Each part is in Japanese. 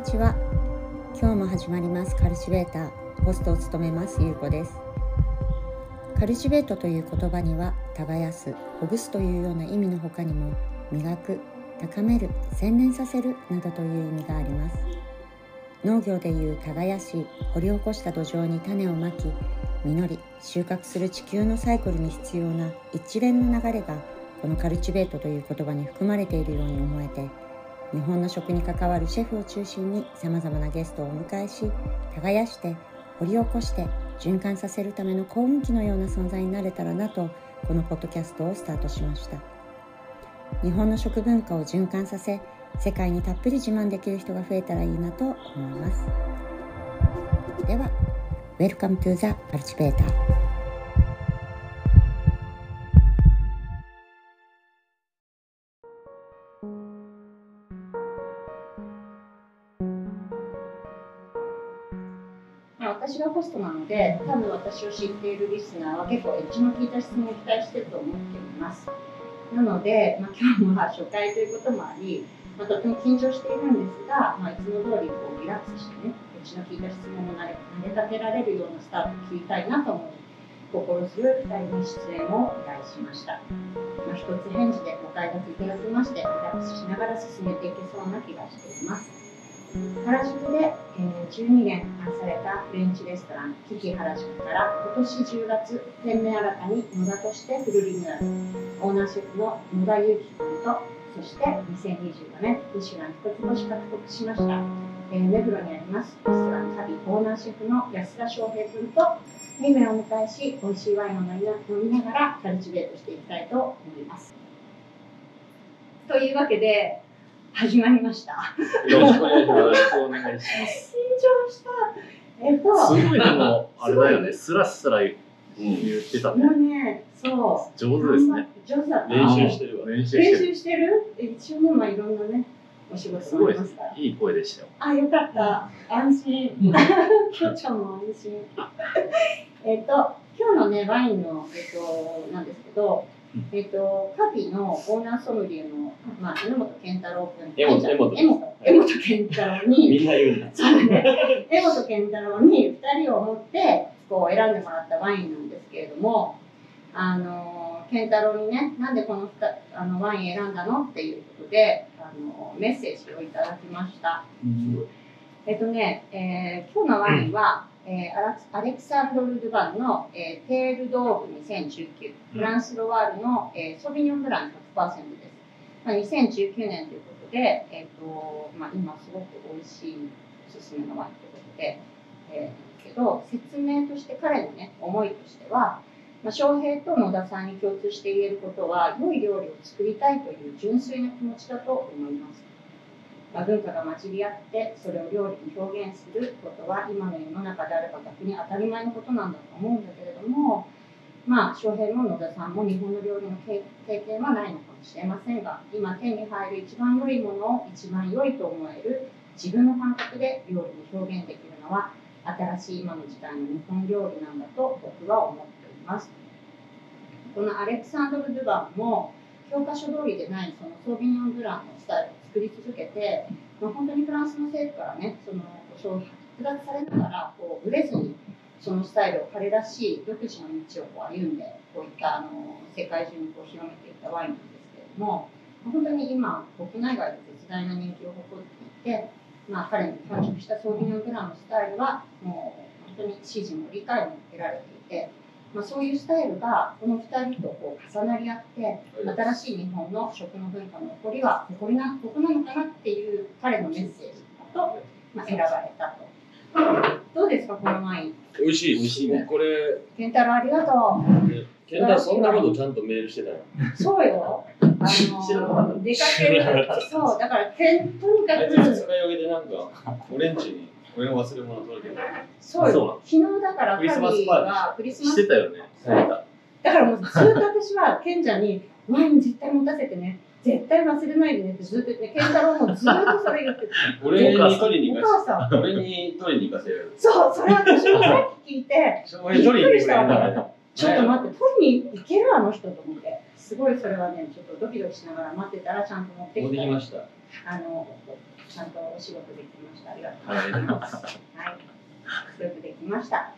にちは。今日も始まります。カルシベーターホストを務めますゆうこです。カルシベートという言葉には耕すほぐすというような意味の他にも磨く高める洗練させるなどという意味があります。農業でいう耕し掘り起こした土壌に種をまき実り収穫する地球のサイクルに必要な一連の流れがこのカルチベートという言葉に含まれているように思えて日本の食に関わるシェフを中心にさまざまなゲストをお迎えし耕して掘り起こして循環させるための幸運期のような存在になれたらなとこのポッドキャストをスタートしました。日本の食文化を循環させ世界にたっぷり自慢できる人が増えたらいいなと思います。では Welcome to the Cultivator 私がホストなので多分私を知っているリスナーは結構エッジの効いた質問を期待してると思っています。なので、まあ、今日も初回ということもあり、まあ、とても緊張しているんですが、まあ、いつも通りこうリラックスしてねエッジの効いた質問を投げ立てられるようなスタートを切りたいなと思い心強い2人に出演を依頼しました、まあ、一つ返事でご快諾いただきましてリラックスしながら進めていけそうな気がしています。原宿で、え、12年されたフレンチレストランキキ原宿から今年10月店名新たに野田としてフルリニューアルオーナーシェフの野田裕樹君とそして2024年ミシュラン一つ星獲得しました、えー、目黒にあります。レストランサビオーナーシェフの安田翔平君と2名をお迎えし美味しいワインを飲みながらカルチベートしていきたいと思います。というわけで始まりました。よろしくお願いします。お願いします。緊張した。えっと。すごいでも、あれだよね、スラスラ言ってたね。もうね、そう。上手ですね。上手だった。練習してるわ。練習してる？練習してる？一応もまあいろんなね、お仕事すごいいい声でしたよ。あ、よかった。安心。今日も安心。えっと、今日のね、ワインの、えっと、なんですけど、えっ、ー、と、カフィのオーナーソムリエの、まあ、榎本健太郎君。榎本、榎本。榎本健太郎に、みんな言うんだ。そうね。榎本健太郎に二人を持って、こう選んでもらったワインなんですけれども、あの、健太郎にね、なんでこのあのワイン選んだのっていうことで、あの、メッセージをいただきました。うん、えっとね、えー、今日のワインは、えー、アレクサンドル・ドゥバンの、えー、テールドーブ2019、フランス・ロワールの、えー、ソビニョンブラン100%です。まあ、2019年ということで、えーとまあ、今すごく美味しいおすすめのワインということで、えー、けど説明として彼のね思いとしては、まあ、翔平と野田さんに共通して言えることは良い料理を作りたいという純粋な気持ちだと思います。まあ、文化が混じり合ってそれを料理に表現することは今の世の中であれば逆に当たり前のことなんだと思うんだけれどもまあ翔平も野田さんも日本の料理の経験はないのかもしれませんが今手に入る一番良いものを一番良いと思える自分の感覚で料理に表現できるのは新しい今の時代の日本料理なんだと僕は思っております。このアレクサンドル・ドゥバンも教科書通りでないそのソービニョン・ブランのスタイル作り続けて、まあ、本当にフランスの政府からねその剥奪されながらこうぶれずにそのスタイルを彼らしい独自の道を歩んでこういったあの世界中にこう広めていったワインなんですけれども本当に今国内外で絶大な人気を誇っていて、まあ、彼の完食したソービニョングランのスタイルはもう本当に支持も理解も得られていて。まあ、そういうスタイルがこの2人とこう重なり合って新しい日本の食の文化の起こりはここなここなのかなっていう彼のメッセージと、まあ、選ばれたと。どうですかこのワイン。美味しい美味しいね。これ。健太郎ありがとう。健太郎そんなことちゃんとメールしてたよ。そうよ。あの出かける。そうだからとにかく。二日酔いでなんかオレンジに。俺の忘れ物取るけど。そうよ。昨日だからクリスマスしてたよね。だからもうずっと私は賢者にワイン絶対持たせてね。絶対忘れないでねってずっと言って、健太郎もずっとそれ言ってて。俺に取りに行かせ俺に取りに行かせる。そう、それ私もさっき聞いて。びっくりしたわけ。ちょっと待って、取りに行けるあの人と思って、すごいそれはね、ちょっとドキドキしながら待ってたら、ちゃんと持って持っきたてきました。あの、ちゃんとお仕事できました。ありがとうございます。はい。よくできました。は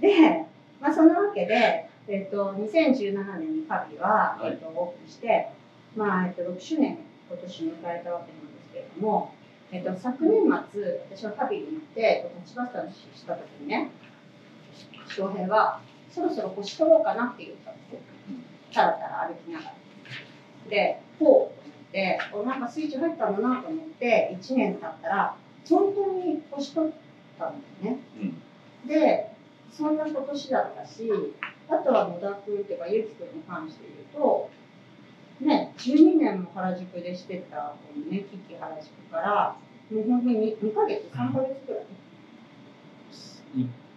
い。で、まあ、そんなわけで、えっと、2017年にカビは、はいえっと、オープンして、まあ、えっと、6周年、今年迎えたわけなんですけれども、えっと、昨年末、私はカビに行って、立ち話した時にね、翔平は、そろそろ腰取ろうかなって言ったんですよ。たらたら歩きながら。で、ほうおなんかスイッチ入ったんだなと思って、1年経ったら、本当に腰取ったんだよね。うん。で、そんな今年だったし、あとは野田君っていうか、ゆうき君に関して言うと、ね、12年も原宿でしてた、このね、キキ原宿から、もう本当に 2, ヶ月、3ヶ月くらい。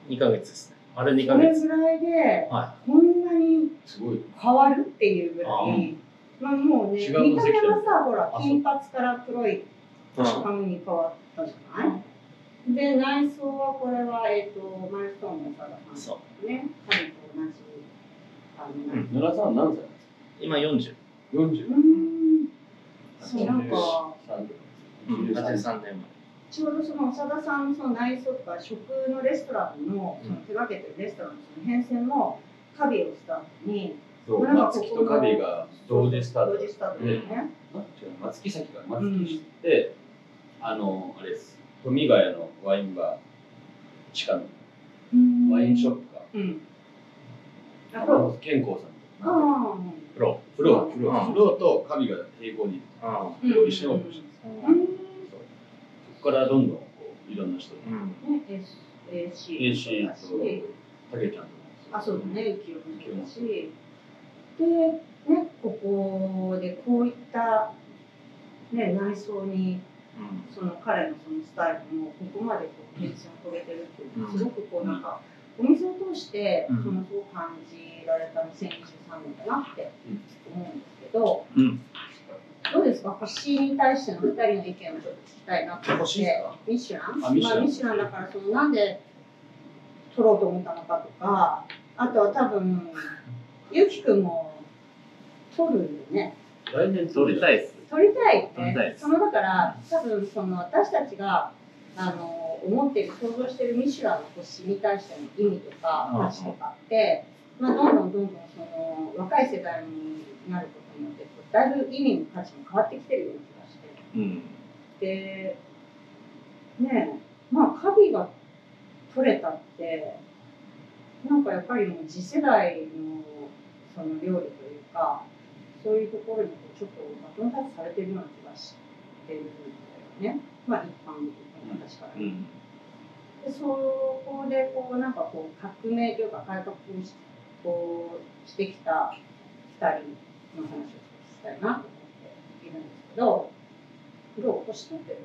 2ヶ月ですね。あれ2それヶ月。ぐらいで、はこんなにすごい。変わるっていうぐらい、まあもうね、見た目はさ、ほら金髪から黒いい。髪に変わったじゃない、で、内装はこれは、えっ、と、マイルストーンの長田さんそね、彼と同じ、あの、うん野田さん何歳？なんですか今40。40うーんそうなんか。うん。83年ちょうどその長田さんのその内装とか食のレストランのうん。その手掛けてるレストランのその変遷もカビをスタートにそう。松木とカビが同時スタート。同時スタートで松木崎が松木って、あのあれです。富ヶ谷のワインバー地下のワインショップか、うん。健康さん。あのあプロ。フロ。ー。フロ。ーうんフローとカビが並行にあうん一緒にオープンしたうん。そこからどんどんこういろんな人あ。うん。ね AC AC だしとたけちゃんとあそうだね。浮世もそうだしでねここでこういったね内装にうん。その彼のそのスタイルもここまでこう変遷を遂げてるっていうのはうん。すごくこうなんかお店を通してうん。そのすごく感じられた2023年だなって思うんですけど、うん。どうですか？星に対しての2人の意見をちょっと聞きたいなと思って。か？ミシュラン？あミシュラン。まあ、ミシュランだからそのなんで取ろうと思ったのかとかあとは多分ゆきくんも取るよね。来年撮りたいです。取りたいそのだから多分その私たちがあの思っている想像しているミシュランの星に対しての意味とかうん。価値とかって、まあ、どんどんどんどんその若い世代になることによってだいぶ意味の価値も変わってきてるような気がして。うん。でねえまあカビが取れたってなんかやっぱりもう次世代のその料理というかそういうところにちょっとバトンタッチされてるような気がしてるんだよね。まあ一般的な私から。ね、うん。でそこでこうなんかこう革命というか改革をしこうしてきた2人の話を聞きたいなと思っているんですけどどう年取ってる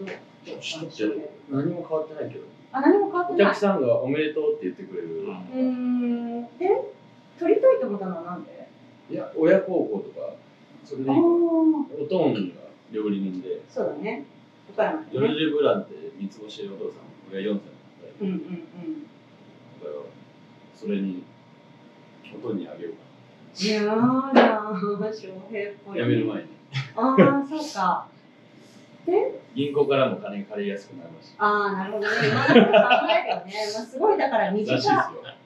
どうどう何も変わってないけどあ何も変わってないお客さんがおめでとうって言ってくれる、うーん。で取りたいと思ったのはなんで？いや親孝行とかそれでいいおとんが料理人で。そうだね。岡山ジョルジュブランって三つ星お父さん俺が4歳うんうんうん。だからそれにおとんにあげよういやーだ翔平っぽい。かやめる前に。ああそうか。で銀行からも金借りやすくなりましたああなるほどね。今のこと考えるよね、まあ、すごいだから身近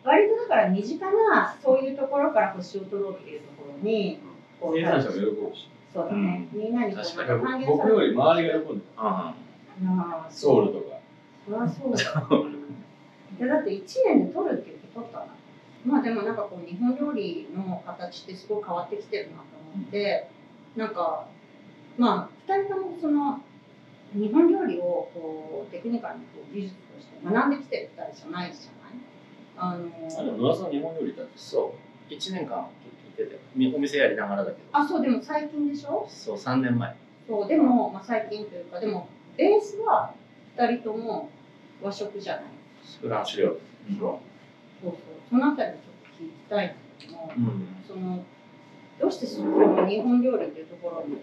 割とだから身近なそういうところから星を取ろうっていうところにこう生産者も喜ぶし。そうだね、みんなにこう確だから還元される。僕より周りが喜んでああ。あたソウルとか。そりゃそうだ でだって1年で取るって言って取ったなまあでもなんかこう日本料理の形ってすごい変わってきてるなと思って、なんかまあ2人ともその日本料理をこうテクニカルにこう技術として学んできてる2人じゃないじゃない？あのあでも野田さん日本料理だってそう。1年間聞いてて、みお店やりながらだけど。あそうでも最近でしょ？そう、3年前。そうでも、まあ、最近というかでもベースは2人とも和食じゃないフランス違うそうそうそのあたりをちょっと聞きたいんだけどもうん。そのどうしてその日本料理っていうところに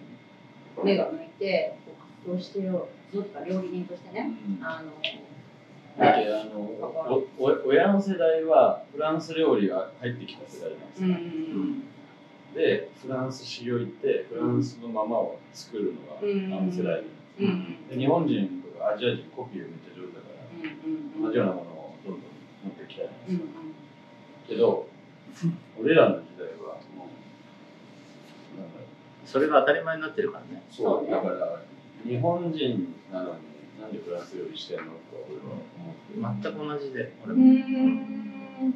目が向いてこうしてようずっと料理人としてね。うん。あのだけどあのおお親の世代はフランス料理が入ってきた世代なんですよ、うんうんでフランス修行行ってフランスのままを作るのがうん。あの世代。うんうん。で日本人とかアジア人コピーがめっちゃ上手だからうん同じようなものをどんどん持ってきたいんですようん。けど俺らの時代はもうなんだろう。それが当たり前になってるからね。そうそうね。だから日本人なのになんでフランス料理してんのと俺は思って。全く同じで、俺うも。ん。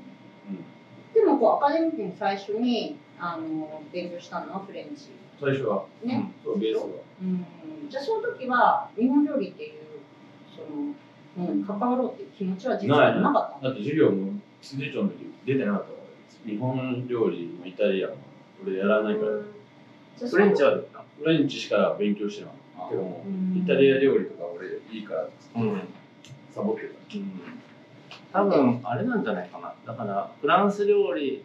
でもこうアカデミックに最初にあの勉強したのはフレンチ。最初は。ね、そうベースは。うん、じゃあその時は日本料理っていうそのものに関わろうっていう気持ちは実はなかっただって授業も辻長の時出てなかったから。日本料理もイタリアンも俺やらないから。フレンチはフレンチしか勉強してないけども。うん。イタリア料理とか俺いいからってたうん。サボって多分あれなんじゃないかな。だからフランス料理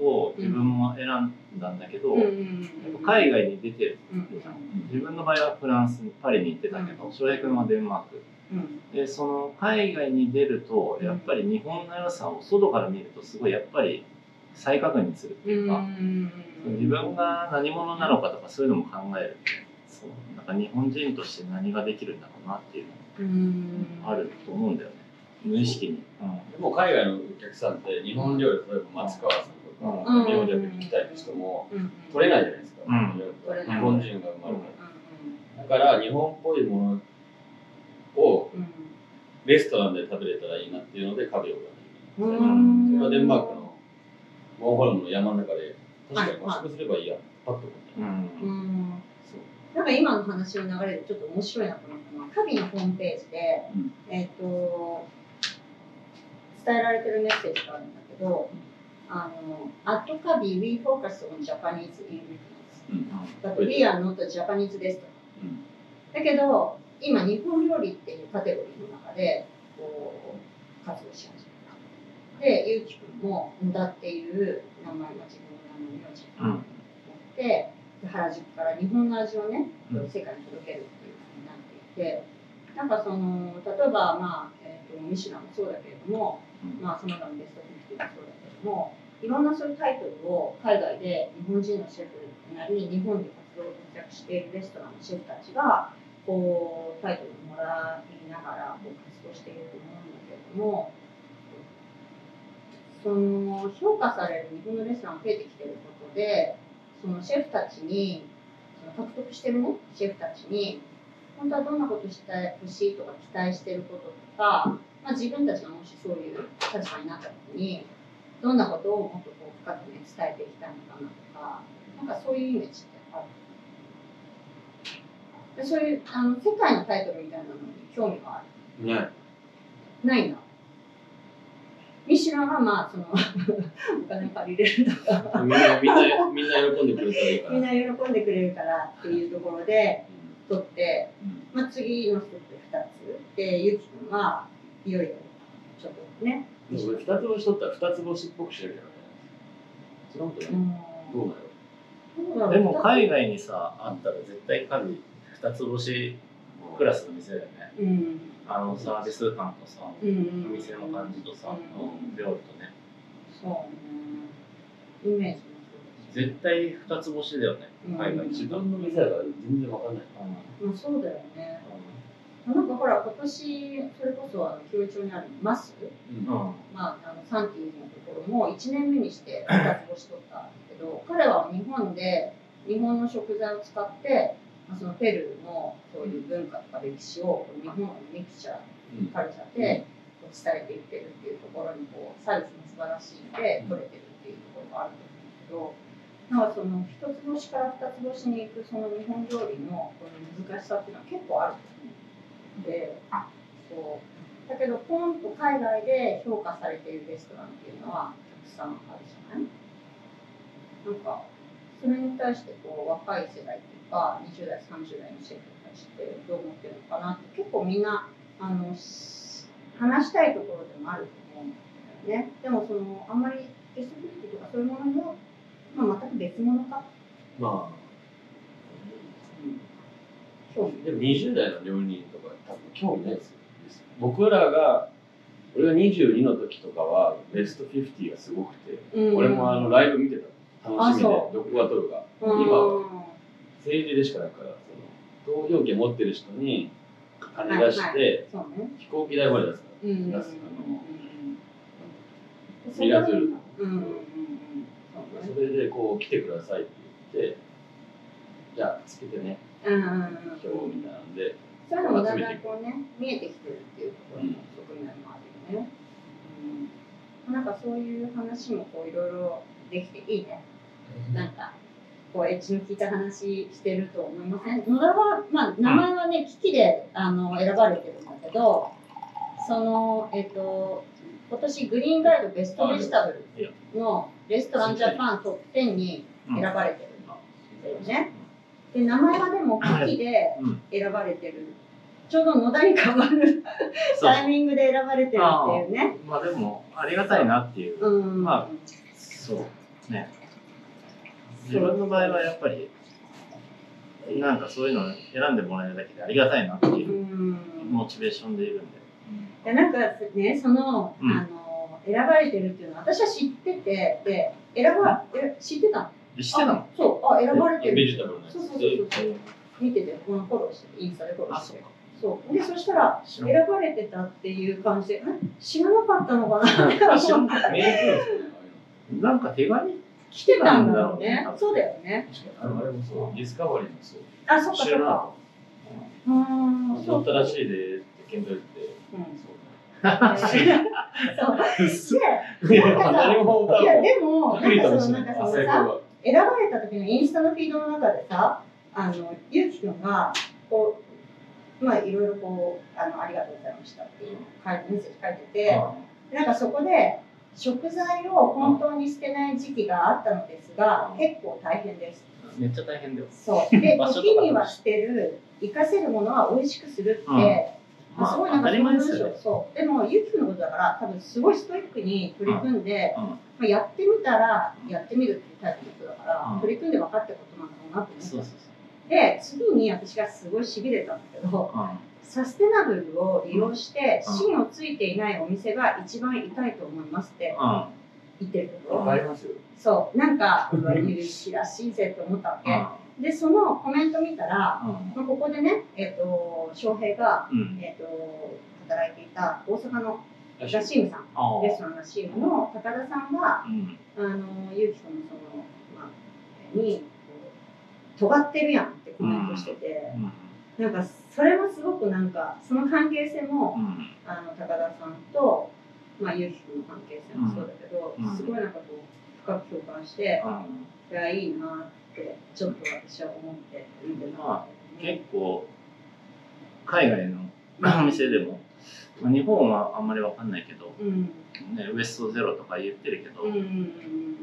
を自分も選んだんだけど、うんうやっんぱ海外に出てるうんじゃん。自分の場合はフランスにパリに行ってたけど、翔平君はデンマーク。うん。でその海外に出るとやっぱり日本の良さを外から見るとすごいやっぱり再確認するっていうか、自分が何者なのかとかそういうのも考えるそう。なんか日本人として何ができるんだろうなっていううん。のがあると思うんだよね。無意識に、でも海外のお客さんって日本料理例えば松川さんとかうん。明星行きたいって人もうん。取れないじゃないですか、うん。日本人が生まれただから日本っぽいものをうん。レストランで食べれたらいいなっていうのでカビオがう始めたん。それはデンマークのモンホルムの山の中で確かに和食すればいいや。パッと思って、うんなんか今の話の流れでちょっと面白いなと思ったのは、カビのホームページで、うんえっ、と、伝えられてるメッセージがあるんだけど、あの、at カビ we focus on Japanese ingredients. うん、But we are not Japanese restaurant. うんだけど、今日本料理っていうカテゴリーの中で、こう、活動し始めた。で、ゆうきくんも、野田っていう名前が自分の名前を持って、で原宿から日本の味をね、うん。世界に届けるっていうふうになっていて、なんかその、例えば、まあ、えーと、ミシュランもそうだけれども、うん。まあ、その他のベスト50もそうだけれども、いろんなそういうタイトルを海外で日本人のシェフなり、日本で活動を活躍しているレストランのシェフたちが、こう、タイトルをもらいながらこう活動していると思うんだけれども、その評価される日本のレストランが増えてきていることで、そのシェフたちに、その獲得してるね、シェフたちに、本当はどんなことしてほしいとか期待してることとか、まあ、自分たちがもしそういう立場になった時に、どんなことをもっとこう深くね、伝えていきたいのかなとか、なんかそういうイメージってある？でそういうあの世界のタイトルみたいなのに興味がある？ねないんだ。ミシュランはまあその お金借りれるとか、みんなみんなみんな喜んでくれたらいいかみんなな喜んでくれるからっていうところで取って、うん。まあ、次のステップ2つ。でゆきくんはいよいよちょっとね、でも俺二つ星取ったら二つ星っぽくしなきゃいけないそんなことないうんどうなのどうだろうでも海外にさあったら絶対カビ二つ星クラスの店だよね。うんあのサービス感とさうんうん。お店の感じとさ、うん料理とね。そうね。イメージ絶対二つ星だよね。うん。海外自分の店だから全然わかんない。まあそうだよね。なんかほら今年それこそあの教町にあるマスうん。うん。まあ、あのサンティーズのところも1年目にして2つ星取ったんだけど彼は日本で日本の食材を使って、まあ、そのペルーのそういう文化とか歴史を日本のミクチャーうん。カルチャーで伝えていってるっていうところにこうサービスも素晴らしいので取れてるっていうところがあると思うんだけどなんかその一つ星から二つ星に行くその日本料理のこの難しさっていうのは結構あると思うでそう。だけどポンと海外で評価されているレストランっていうのはたくさんあるじゃない？なんかそれに対してこう若い世代ってか20代30代のシェフたちってどう思ってるのかなって結構みんなあのし話したいところでもあると思うんだよね。でもそのあんまりベストフィフティとかそういうものも、まあ、全く別物か、まあ。でも20代の料理人とか多分興味ないですよ。僕らが俺が22の時とかはベスト50がすごくて、うん。俺もあのライブ見てた楽しみであどそこが取るか、うん。今は政治でしかないからその投票権持ってる人に金出して、はいはいそうね。飛行機代まで出すかうんうんうん出すうんミラズールうんうんうん。うんらそれでこう来てくださいって言ってじゃあつけてね。うんうんうんうん。票みたいなんでそういうのもだんだんこうね見えてきてるっていうところの側面もあるよね。うん、なんかそういう話もこういろいろできていいね。なんかこうエッジの効いた話してると思いません野田は、まあ、名前はね、機器であの選ばれてるんだけど、その、えっ、と、今年グリーンガイドベストベジタブルのレストランジャパントップ10に選ばれてるんだよね。で、名前はでも機器でうん選ばれてる。ちょうど野田に変わるタイミングで選ばれてるっていうね。まあでもありがたいなっていううん。まそうね自分の場合はやっぱりなんかそういうのを選んでもらえるだけでありがたいなってういうん。モチベーションでいるんで。でなんかねその,、うん。あの選ばれてるっていうのは私は知っててで選ばえ知ってたの？で知ってたの？あそうあ選ばれてる。ベジタブルのやつ。そうそうそうそう。見ててこのフォローしててインスタでフォローして。そうか。そう。でそしたら選ばれてたっていう感じでん？知らなかったのかなって なんか手紙？来てたんだろうね。そうだよね。ああれもそうディスカバリーもそう。あそっかそっか。うーん。そう。乗ったらしいでって検討って。うん。そう。そううでなんかさ何もいやでもなんかそのなんかそのさ選ばれた時のインスタのフィードの中でさあのゆうきくんがこうまあいろいろこうあのありがとうございましたっていうのを書いてメッセージ書いててなんかそこで食材を本当に捨てない時期があったのですがうん。結構大変です。めっちゃ大変だよ。そう。で 時には捨てる活かせるものは美味しくするって、うん。まあ、すごいなんか当たり前ですよね。そうでもゆう。きくんのことだから多分すごいストイックに取り組んで、うん。まあ、やってみたらやってみるっていうタイプの人だから、うん。取り組んで分かったことなんだろうなってそう思っそう。てで次に私がすごいしびれたんだけどそうサステナブルを利用してうん。芯をついていないお店が一番痛いと思いますってうん。うん言ってるとこわろかりますよ。そう。なんかうわ有志らしいぜって思ったわけ。でそのコメント見たら、まあ、ここでね、えっと翔平が、うん。うんえっと働いていた大阪のらラシームさん。あレストランラシームの高田さんがうん。あのゆうきくんのその、まあ、に尖ってるやんってコメントしてて、うんなんかそれもすごくなんかその関係性も、うん。あの高田さんと、まあ、ゆうきくんの関係性もそうだけど、うん。すごいなんかこう深く共感して、いやいいなってちょっと私は思って見てまた、結構海外のお店でもまあ日本はあんまりわかんないけど、うん。ね、ウエストゼロとか言ってるけど、うんうんう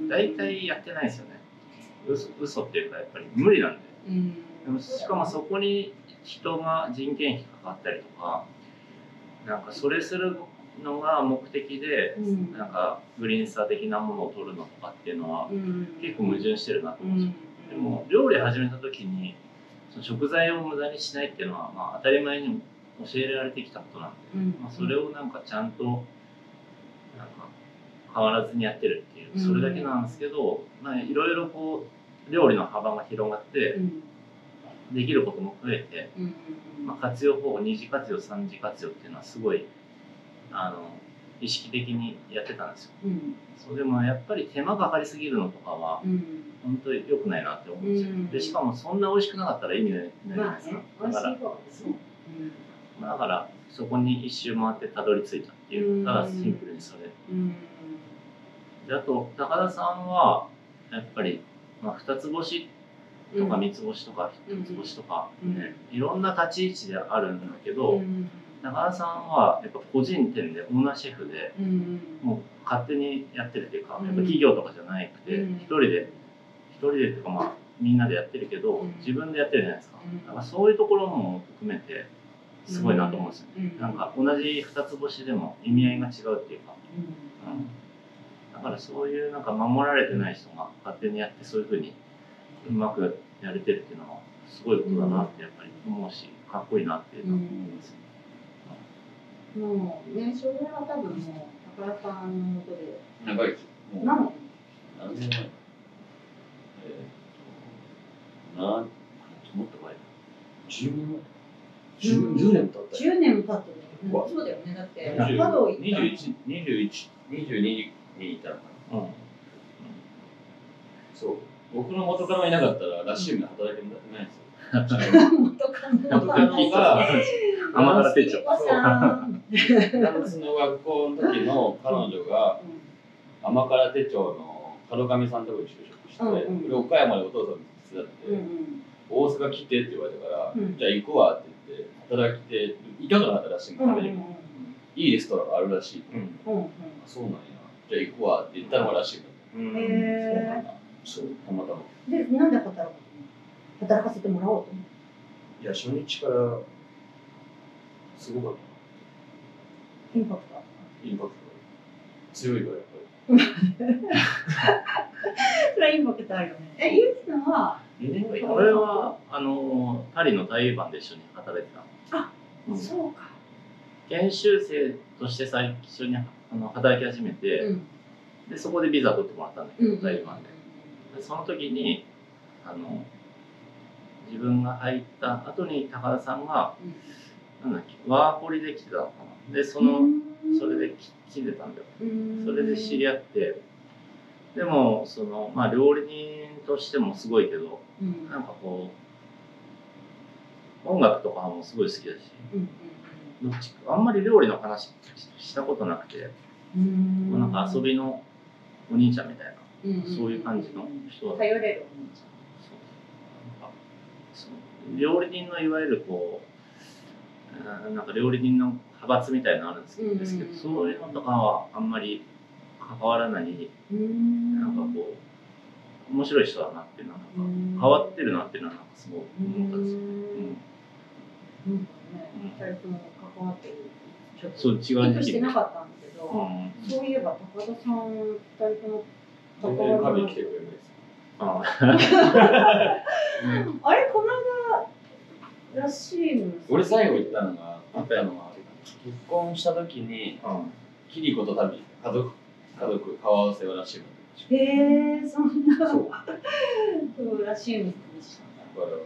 ん。大体やってないですよね。嘘嘘っていうかやっぱり無理なんで。うん。でもしかもそこに人が人件費かかったりとかなんかそれするのが目的でうん。なんかグリーンスター的なものを取るのとかっていうのはうん。結構矛盾してるなとう思うんですよ。ん。でも料理始めた時にその食材を無駄にしないっていうのはまあ当たり前に教えられてきたことなんで、うん。まあ、それをなんかちゃんとなんか変わらずにやってるっていうそれだけなんですけど、まあ、いろいろこう料理の幅が広がってうんできることも増えて、まあ、活用法二次活用三次活用っていうのはすごいあの意識的にやってたんですよ。うん。そうでもやっぱり手間かかりすぎるのとかはうん。本当に良くないなって思うんですよ、うんでしかもそんな美味しくなかったら意味ないじゃないですか、まあねだから方ですね。まあだからそこに一周回ってたどり着いたっていうただシンプルにそれ。うん。であと高田さんはやっぱり、まあ、二つ星とか三つ星とかうん一つ星とか、うん。ねいろんな立ち位置であるんだけど、うん。高田さんはやっぱ個人店でオーナーシェフでうん。もう勝手にやってるっていうか、うん。やっぱ企業とかじゃなくてうん。一人で一人でっていうかまあみんなでやってるけど、うん。自分でやってるじゃないですか、うん。だからそういうところも含めてすごいなと思うんですよね、うん。なんか同じ二つ星でも意味合いが違うっていうか、うん。だからそういうなんか守られてない人が勝手にやってそういうふうにうまくやれてるっていうのはすごいことだなってやっぱり思うしかっこいいなっていうのは。思いますね、もうね、それは多分もう、宝さんのもとで、長いです。何年何年前？えーっと、な、もっと前。だ。10年前？うん10年も経った。よ。10年も経ってる。そうだよね。だって、20華道行ったの21、21、22にいたのかな。うん。そう。僕の元カノがいなかったら、ラッシウムで働いてもらってないんですよ。元カノ元カノが、甘辛手帳お子さんフランスの学校の時の彼女が、甘辛手帳の門上さんのところに就職して、うんうん俺岡山でお父さんの手伝って、うんうん大阪来てって言われたから、うん。じゃあ行くわって言って働きていかがだったらしいのうん食べに、いいレストランがあるらしい、うん。うんうん。あそうなんや。じゃあ行くわって言ったのがらしいのうん。へそうたまたまで、なんで働くの働かせてもらおうと思って。いや初日からすごかっインパクトインパクトが強いからやっぱ それはインパクトあるよね。え、ゆうきさんは、り2年ぐらいこれはあのパリのタイバンで一緒に働いてたのあうんそうか。研修生として最初にあの働き始めて、うん。でそこでビザ取ってもらったんだけど、うん。タイバンででその時にあの自分が入った後に高田さんが、なんだっけワーホリで来てたのかなでその、それで来てたんだよそれで知り合合ってでもそのまあ料理人としてもすごいけどうん。なんかこう音楽とかもすごい好きだしうん。どっちかあんまり料理の話したことなくて、うん。なんか遊びのお兄ちゃんみたいな、うん。そういう感じの人だ頼れる料理人のいわゆるこうなんか料理人の派閥みたいなのあるんですけど,、うんですけどそういうのとかはあんまり関わらないゃん。うん。なんかこう面白い人だなっていうのはなんかうん変わってるなっていうのはなんかすごい思ったんですよ。うん。なんかね、二人とも関わってる。ちょっとそう違う時期で。してなかったんだけど、うんそういえば高田さん二人とも全然カビ来てくれるんですああれこの間らしいの俺最後行ったのがあったのは結婚した時にあキリコと旅家族家族顔合わせをらしいのへえそんな。そう。そうらしいのでしだだから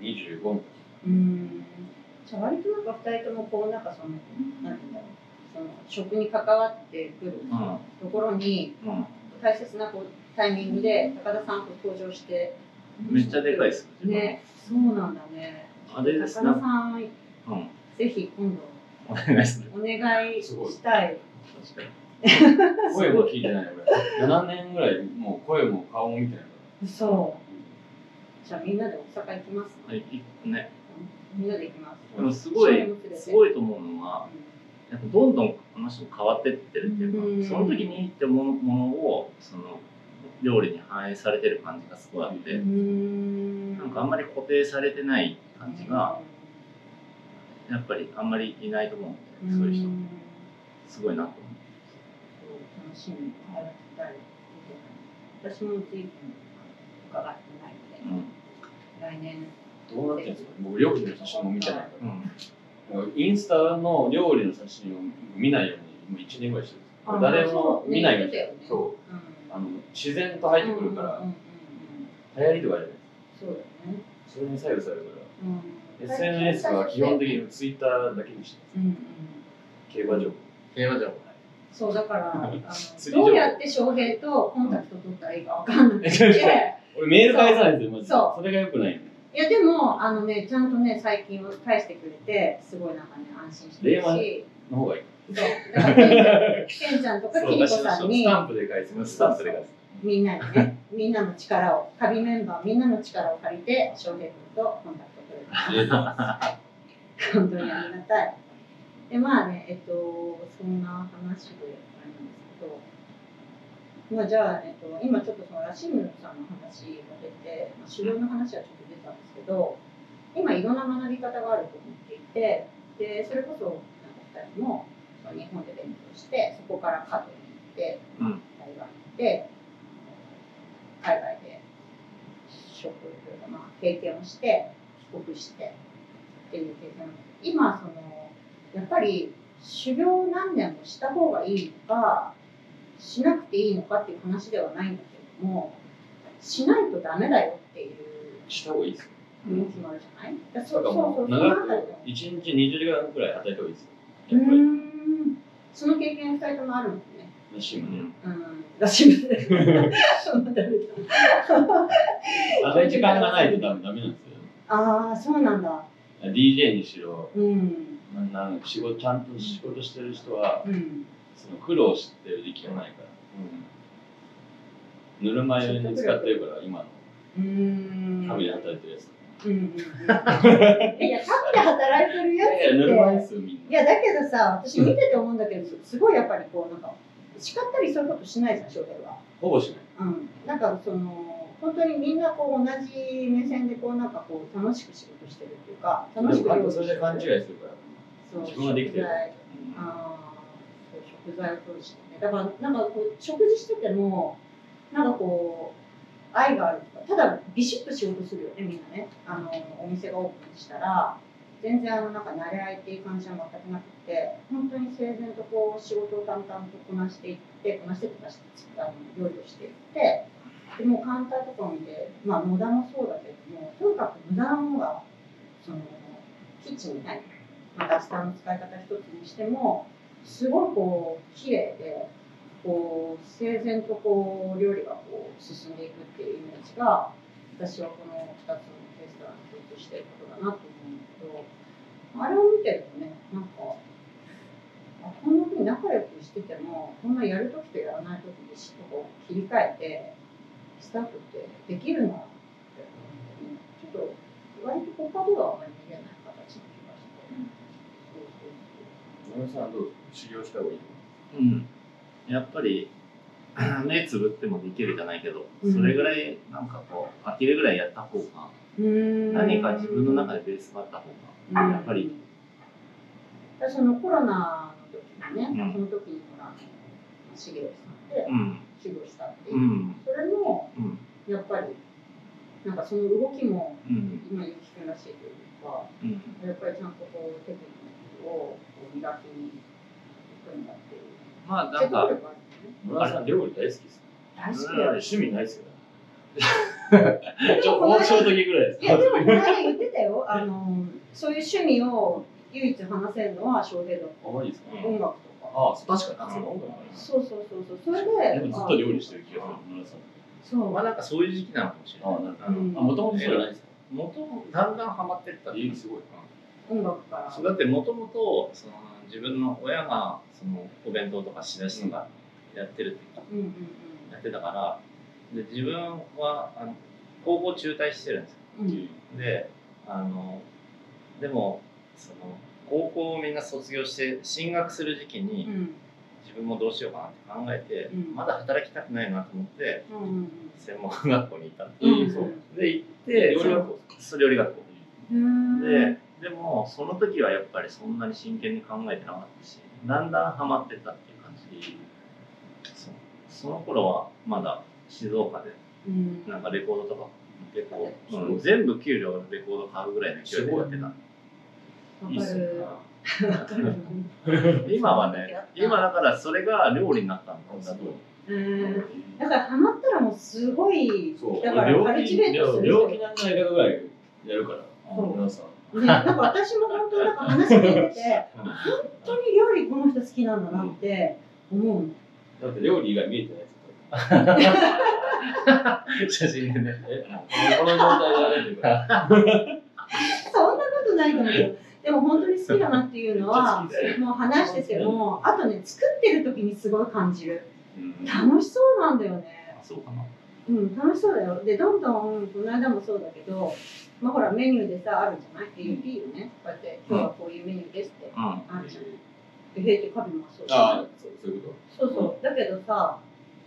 25の時うんじゃあ割となんか二人ともこうなんかそのなんていうんだろう食に関わってくるうん。ところにうん。大切なこうタイミングで高田さんと登場して。めっちゃでかいですね。そうなんだね。あれです高田ね。さんうん。ぜひ今度お願い。お願いしたい。声も聞いてない俺7年ぐらいもう声も顔も見てないかそうじゃあみんなで大阪行きますはい、いね。みんなで行きます。でもすごいすごいと思うのは、やっぱどんどんこの人変わってってるっていうか、うん。その時にいいって思うものをその料理に反映されてる感じがすごいあって、うん。なんかあんまり固定されてない感じがやっぱりあんまりいないと思うん。で、そういう人。んすごいなと思楽しみに帰らせたい私も随分伺ってないので、う。うん。来年。らどうなってるんですか？僕料理の写真も見てないかうん。らインスタの料理の写真を見ないようにもう1年ぐらいしてるんですあ誰も見ないようにそう。ね言ってたよねそう。うんあの自然と入ってくるから、うん流行りとかじゃないそうだよね、それに左右されるから。うん、SNS は基本的にツイッターだけにしてうんうん競馬場。競馬場。そうだから あのどうやって翔平とコンタクト取ったらいいかわかんなくて。俺メール返さないんですよマジで。そう。それがよくないいやでもあのねちゃんとね最近は返してくれてすごいなんかね安心してる電しの方がいい。そう。だからケンちゃんとかキリコさんにスタンプで返すスタンプで返す。みんなにねみんなの力を旅メンバーみんなの力を借りて翔平君とコンタクト取れた本当にありがたい。で、まあね、えっと、そんな話であれなんですけど、まあじゃあ、えっと、今ちょっとそのラシムさんの話が出て、まあ、狩猟の話はちょっと出たんですけど、今いろんな学び方があると思っていて、で、それこそ、なんか二人も日本で勉強して、そこからカドに行って、うん。大学行って、海外で職というか、まあ、経験をして、帰国して、っていう経験を今そのやっぱり修行何年もした方がいいのかしなくていいのかっていう話ではないんだけれどもしないとダメだよっていうした方がいいですよ。うそうそうそのもう。長あたりく1日20時間くらい働いた方がいいですよ。その経験2人ともあるもんね。らしいもんね。うん。らしいね。あの時間がないとダメダメなんですよ。ああそうなんだ。DJ にしろ、うん。ななんか仕事ちゃんと仕事してる人は、うん。その苦労してる時期がないから、ぬるま湯に使ってるから、今のうーん神で働いてるやつ。うんうんうんいや、神で働いてるやつって。いや、ぬるま湯ですよ、みんな。いや、だけどさ、私見てて思うんだけど、すごいやっぱりこう、なんか、叱ったりそういうことしないじゃん、翔平は。ほぼしない。うん。なんか、その、本当にみんなこう同じ目線でこうなんかこう楽しく仕事してるっていうか楽しくそれで勘違いするから。そう自分ができてる食材あーそう食材を通してねだからなんかこう食事しててもなんかこう愛があるただビシッと仕事するよねみんなね。あのお店がオープンしたら全然あのなんか慣れ合いっていう感じは全くなくて本当に整然とこう仕事を淡々とこなしていってこなしてってあの料理をしていってでもうカウンターとかを見てまあ無駄もそうだけどもとにかく無駄なものがそのキッチンにないまあ、ダスターの使い方一つにしてもすごいこう綺麗でこう整然とこう料理がこう進んでいくっていうイメージが私はこの2つのレストランに共通していることだなと思うんだけどあれを見てるとねなんかあこんなふうに仲良くしててもこんなやるときとやらないときにしっとこう切り替えてスタッフってできるなってちょっと割と他ではあまり見れない形の気がして。野村さん、どう？修行した方がいいうん、やっぱり 目つぶってもできるじゃないけど、うん。それぐらいなんかこう飽きるぐらいやった方が何何か自分の中でベースがあった方がやっぱり、だからそのコロナの時にね、うん。その時にほら重吉さんでうん。修行したっていう、うん。それもうん。やっぱりなんかその動きもうん。今ゆきくんらしいというかうん。やっぱりちゃんとこうテクニックをこう磨きにいくんだっていうまあなんか村さん、料理大好きです。大好き趣味ないですよ。ちょ、もうちょっと時ぐらいです。いやでもこの間言ってたよあのそういう趣味を唯一話せるのは翔平だあ、マジですか？音楽とかああ、確かに。あ、そう、音楽そうそうそうそうそれででもずっと料理してる気がする、野村さん。そうまあなんかそういう時期なのかもしれないあもともとそうじゃないですか。元だんだんハマってったっていうえーすごい音楽から。そうだってもともとその自分の親がそのお弁当とか仕出しとかやってるって。うんうんやってたからで自分はあの高校中退してるんですよ。うん。うんであのでもその高校をみんな卒業して進学する時期にうん。自分もどうしようかなって考えて、うん。まだ働きたくないなと思ってうんうん専門学校に行ったの。うん。そう。で行って料理学校そう料理学校。うん。ででもその時はやっぱりそんなに真剣に考えてなかったしだんだんハマってったっていう感じ。でそその頃はまだ静岡でうん。なんかレコードとか結構、うん、全部給料レコード買うぐらいの勢いでやってた。わいいっすよ。今はね今だからそれが料理になったんだ。とうん。だからハマったらもうすごい。だからカルチベートする人病気なんないかぐらいやるから、そう。野村さん。ね、なんか私も本当なんか話聞いてて本当に料理この人好きなんだなって思う。のだって料理以外見えてないですよ。写真でね。え、この状態でやれてるから。そんなことないと思う。よでも本当に好きだなっていうのはもう話しててもあとね作ってる時にすごい感じる。うん。楽しそうなんだよね。そうかな。うん楽しそうだよ。でどんどんこの間もそうだけどまあほらメニューでさあるじゃない？って言っていいよね。こうやって今日はこういうメニューですって。うん。あるじゃんで平気カビもそうああ、そうそういうこそうそう。だけどさ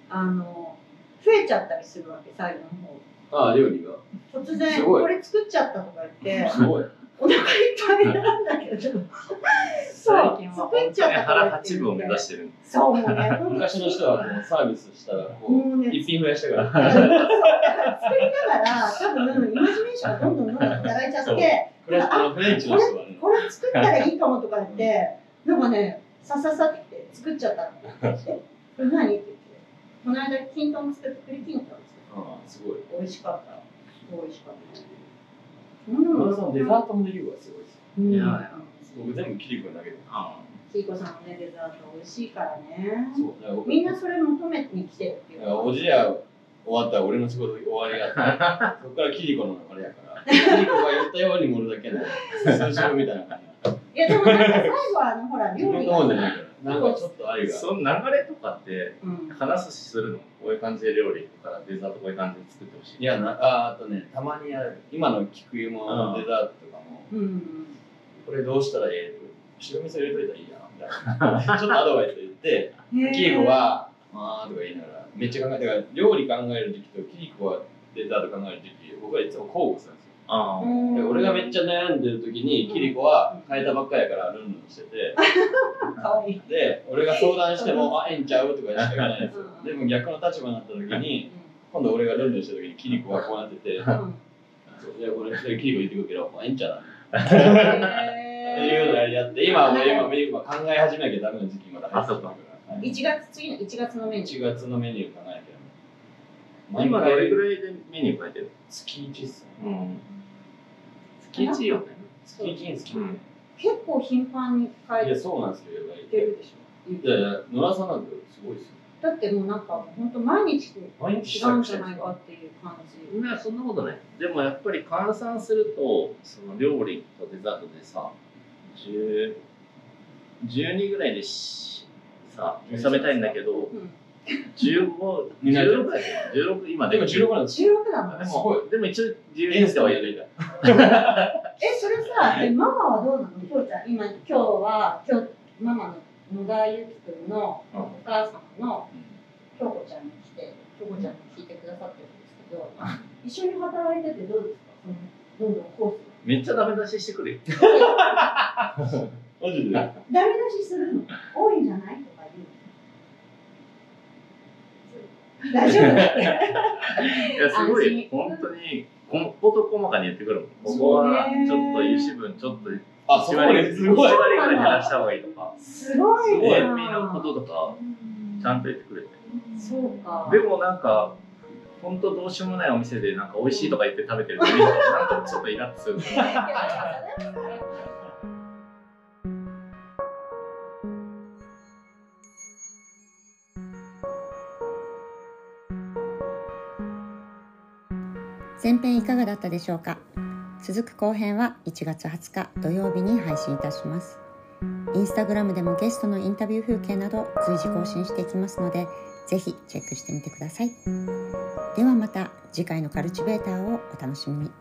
あの増えちゃったりするわけ最後の方。と。ああ、料理が。突然これ作っちゃったとか言ってすごい。お腹いっぱいなんだけど。そう。作っちゃった腹分を目指してるそうもうね。昔の人はこうサービスしたらこうもうね一品増やしたから。そう。だから作りながら多分イマジネーションがどんどんどんどん働いちゃってフレンチあのフレンチの人はね。これれ作ったらいいかもとか言ってなんかねさささって作っちゃったっ 何って言って。この間キントン作って栗きんとん作って。ああすごい。美味しかった。美味しかった野田さんデザートもできるからすごいですよ。うん。いや僕全部キリコに投げてあキイコさんのねデザート美味しいからね。そうみんなそれ求めに来てるっていう。おじや終わったら俺の仕事終わりがあって そこからキリコのあれやから。キリコが言ったように盛るだけの数字みたいな感いやでもなんか最後はあのほら料理がなんかちょっとあれが。その流れとかってうん。話すするの？こういう感じで料理とかデザートこういう感じで作ってほしい。いやなああとねたまにやる。今の菊芋のデザートとかも。うんこれどうしたらええ？白味噌入れといたらいいやん。みたいな。ちょっとアドバイス言ってキリコは「あー」とか言いながらめっちゃ考えて料理考える時期とキリコはデザート考える時期僕はいつも交互するんですよあで俺がめっちゃ悩んでる時にキリコは変えたばっかやからルンルンしてて。かわいい。で俺が相談しても「あええんちゃう?」とかしか言わないんですよ。うん。でも逆の立場になった時に今度俺がルンルンした時にキリコはこうなっててうん。そうで俺でキリコ言ってくるけど「あええんちゃうな」ってへいうのをやって今はもう今今考え始めなきゃダメな時期まだ入ってるから。ー1月次の1月のメニュー。1月のメニュー考えなきゃ今どれぐらいでメニュー変えてる？月1っすね。うん月1よね。月1ですか、うん。結構頻繁に変えいやそうなんですけどてるでしょいやいや野良さんなんてすごいですよ。だってもうなんか本当毎日毎日違うんじゃないかっていう感じ。いやそんなことない。でもやっぱり換算するとその料理とデザートでさ10 12ぐらいでしさ収めたいんだけどうん15になっちゃう16だよ16今で。も16なんですよ16なのですごもでも一応12ゲンスしてはいるトはやりたいえそれさえママはどうなの？きょうちゃん今今日は今日ママの野田ゆきくんのうんお母様の京子ちゃんに来て京子ちゃんに聞いてくださってるんですけど一緒に働いててどうですか？どんどんコース。めっちゃダメ出ししてくるよ。マジで？ダメ出しするの？多いんじゃないとか言うの大丈夫だっていやすごい。本当にここと細かに言ってくるもん。ここはちょっと油脂分ちょっとあそこまです。ごい。1割ぐらい減らした方がいいとか。すごい塩な味のこととかちゃんと言ってくれて。そうか。でもなんか本当どうしようもないお店でなんか美味しいとか言って食べてると見るとなんかちょっとイラッとする前編いかがだったでしょうか？続く後編は1月20日土曜日に配信いたします。インスタグラムでもゲストのインタビュー風景など随時更新していきますのでぜひチェックしてみてください。ではまた次回のカルチベーターをお楽しみに。